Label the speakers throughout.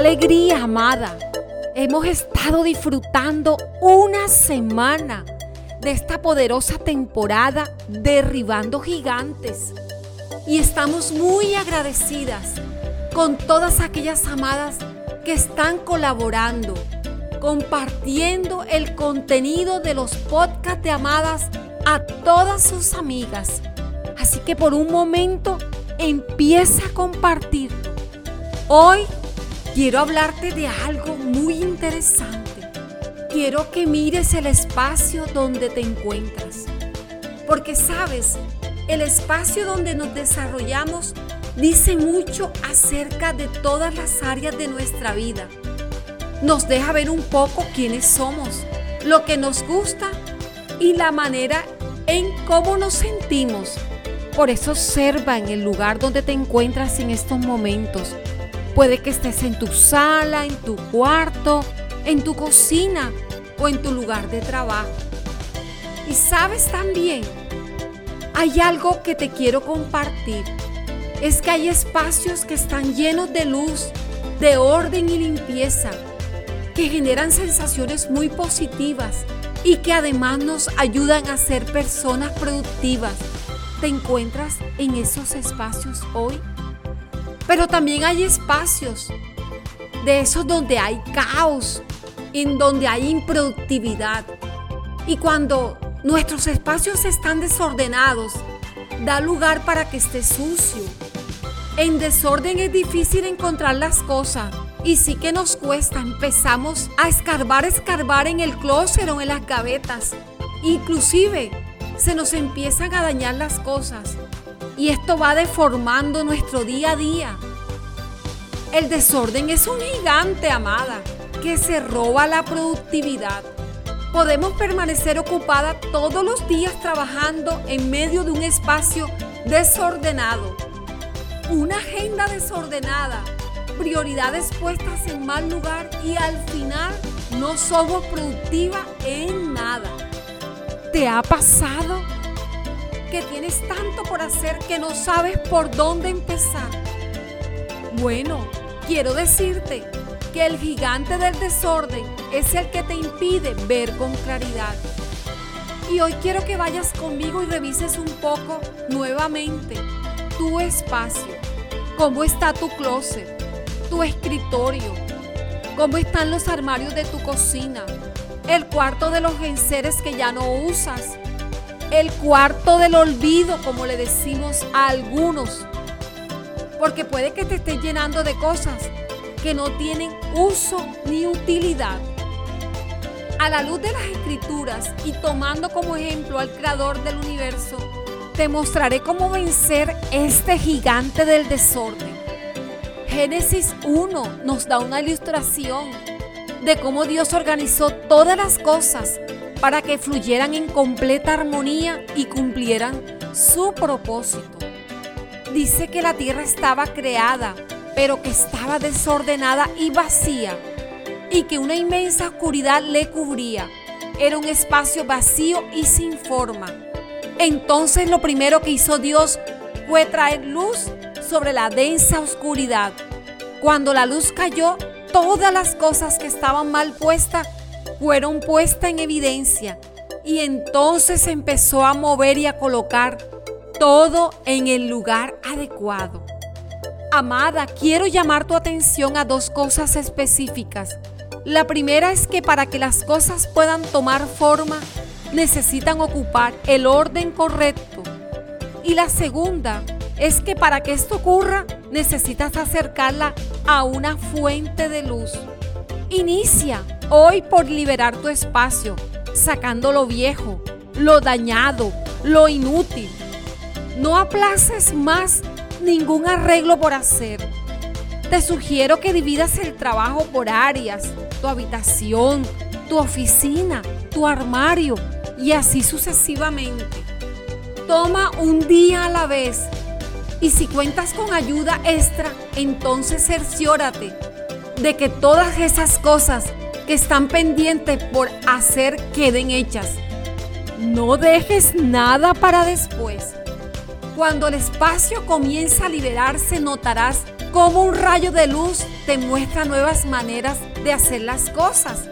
Speaker 1: alegría, amada. Hemos estado disfrutando una semana de esta poderosa temporada derribando gigantes. Y estamos muy agradecidas con todas aquellas amadas que están colaborando, compartiendo el contenido de los podcasts de amadas a todas sus amigas. Así que por un momento empieza a compartir. Hoy quiero hablarte de algo muy interesante. Quiero que mires el espacio donde te encuentras. Porque sabes, el espacio donde nos desarrollamos dice mucho acerca de todas las áreas de nuestra vida. Nos deja ver un poco quiénes somos, lo que nos gusta y la manera en cómo nos sentimos. Por eso observa en el lugar donde te encuentras en estos momentos. Puede que estés en tu sala, en tu cuarto, en tu cocina o en tu lugar de trabajo. Y sabes también, hay algo que te quiero compartir. Es que hay espacios que están llenos de luz, de orden y limpieza, que generan sensaciones muy positivas y que además nos ayudan a ser personas productivas. ¿Te encuentras en esos espacios hoy? Pero también hay espacios de esos donde hay caos, en donde hay improductividad. Y cuando nuestros espacios están desordenados, da lugar para que esté sucio. En desorden es difícil encontrar las cosas y sí que nos cuesta. Empezamos a escarbar, escarbar en el closet o en las gavetas. Inclusive se nos empiezan a dañar las cosas y esto va deformando nuestro día a día. El desorden es un gigante, amada que se roba la productividad. Podemos permanecer ocupada todos los días trabajando en medio de un espacio desordenado. Una agenda desordenada, prioridades puestas en mal lugar y al final no somos productivas en nada. ¿Te ha pasado que tienes tanto por hacer que no sabes por dónde empezar? Bueno, quiero decirte que el gigante del desorden es el que te impide ver con claridad. Y hoy quiero que vayas conmigo y revises un poco nuevamente tu espacio, cómo está tu closet, tu escritorio, cómo están los armarios de tu cocina, el cuarto de los enseres que ya no usas, el cuarto del olvido, como le decimos a algunos, porque puede que te estés llenando de cosas que no tienen uso ni utilidad. A la luz de las escrituras y tomando como ejemplo al creador del universo, te mostraré cómo vencer este gigante del desorden. Génesis 1 nos da una ilustración de cómo Dios organizó todas las cosas para que fluyeran en completa armonía y cumplieran su propósito. Dice que la tierra estaba creada pero que estaba desordenada y vacía, y que una inmensa oscuridad le cubría. Era un espacio vacío y sin forma. Entonces lo primero que hizo Dios fue traer luz sobre la densa oscuridad. Cuando la luz cayó, todas las cosas que estaban mal puestas fueron puestas en evidencia. Y entonces empezó a mover y a colocar todo en el lugar adecuado. Amada, quiero llamar tu atención a dos cosas específicas. La primera es que para que las cosas puedan tomar forma, necesitan ocupar el orden correcto. Y la segunda es que para que esto ocurra, necesitas acercarla a una fuente de luz. Inicia hoy por liberar tu espacio, sacando lo viejo, lo dañado, lo inútil. No aplaces más ningún arreglo por hacer. Te sugiero que dividas el trabajo por áreas, tu habitación, tu oficina, tu armario y así sucesivamente. Toma un día a la vez y si cuentas con ayuda extra, entonces cerciórate de que todas esas cosas están pendientes por hacer queden hechas. No dejes nada para después. Cuando el espacio comienza a liberarse, notarás Como un rayo de luz te muestra nuevas maneras de hacer las cosas.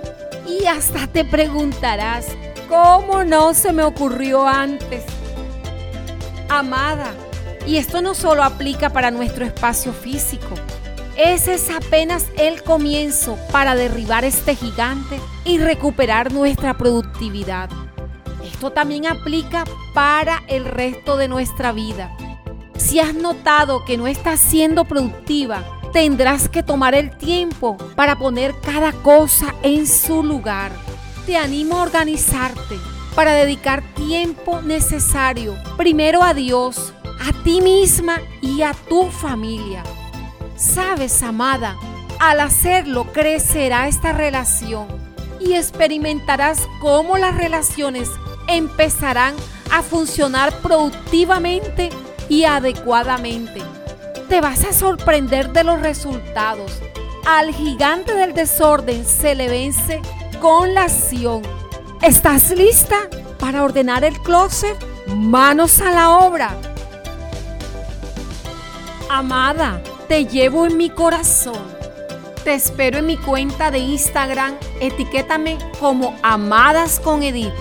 Speaker 1: Y hasta te preguntarás, ¿cómo no se me ocurrió antes? Amada, y esto no solo aplica para nuestro espacio físico. Ese es apenas el comienzo para derribar este gigante y recuperar nuestra productividad. Esto también aplica para el resto de nuestra vida. Si has notado que no estás siendo productiva, tendrás que tomar el tiempo para poner cada cosa en su lugar. Te animo a organizarte para dedicar tiempo necesario primero a Dios, a ti misma y a tu familia. Sabes, amada, al hacerlo crecerá esta relación y experimentarás cómo las relaciones empezarán a funcionar productivamente y adecuadamente. Te vas a sorprender de los resultados. Al gigante del desorden se le vence con la acción. ¿Estás lista para ordenar el closet? Manos a la obra. Amada, te llevo en mi corazón. Te espero en mi cuenta de Instagram. Etiquétame como Amadas con Edith.